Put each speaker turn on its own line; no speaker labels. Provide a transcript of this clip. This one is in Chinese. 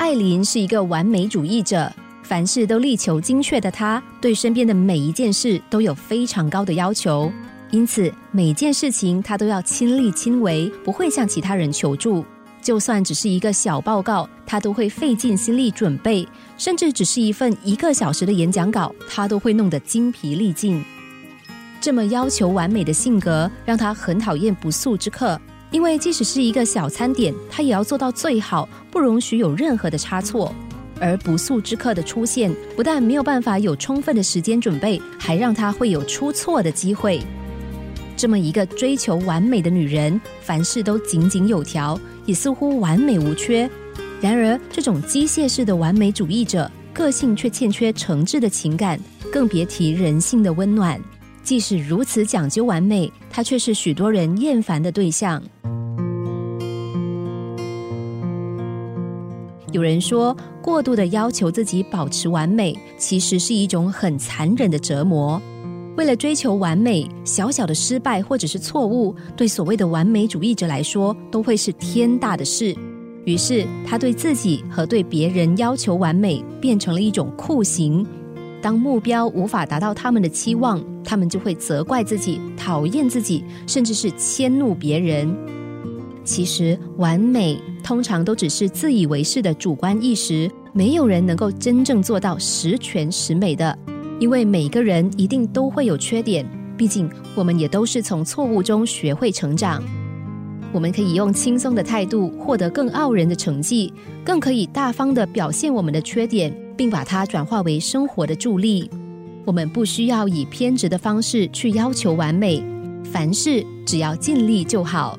艾琳是一个完美主义者，凡事都力求精确的她，对身边的每一件事都有非常高的要求，因此每件事情她都要亲力亲为，不会向其他人求助。就算只是一个小报告，她都会费尽心力准备；甚至只是一份一个小时的演讲稿，她都会弄得精疲力尽。这么要求完美的性格，让她很讨厌不速之客。因为即使是一个小餐点，她也要做到最好，不容许有任何的差错。而不速之客的出现，不但没有办法有充分的时间准备，还让他会有出错的机会。这么一个追求完美的女人，凡事都井井有条，也似乎完美无缺。然而，这种机械式的完美主义者，个性却欠缺诚挚的情感，更别提人性的温暖。即使如此讲究完美，她却是许多人厌烦的对象。有人说，过度的要求自己保持完美，其实是一种很残忍的折磨。为了追求完美，小小的失败或者是错误，对所谓的完美主义者来说，都会是天大的事。于是，他对自己和对别人要求完美，变成了一种酷刑。当目标无法达到他们的期望，他们就会责怪自己、讨厌自己，甚至是迁怒别人。其实，完美通常都只是自以为是的主观意识，没有人能够真正做到十全十美的。因为每个人一定都会有缺点，毕竟我们也都是从错误中学会成长。我们可以用轻松的态度获得更傲人的成绩，更可以大方的表现我们的缺点，并把它转化为生活的助力。我们不需要以偏执的方式去要求完美，凡事只要尽力就好。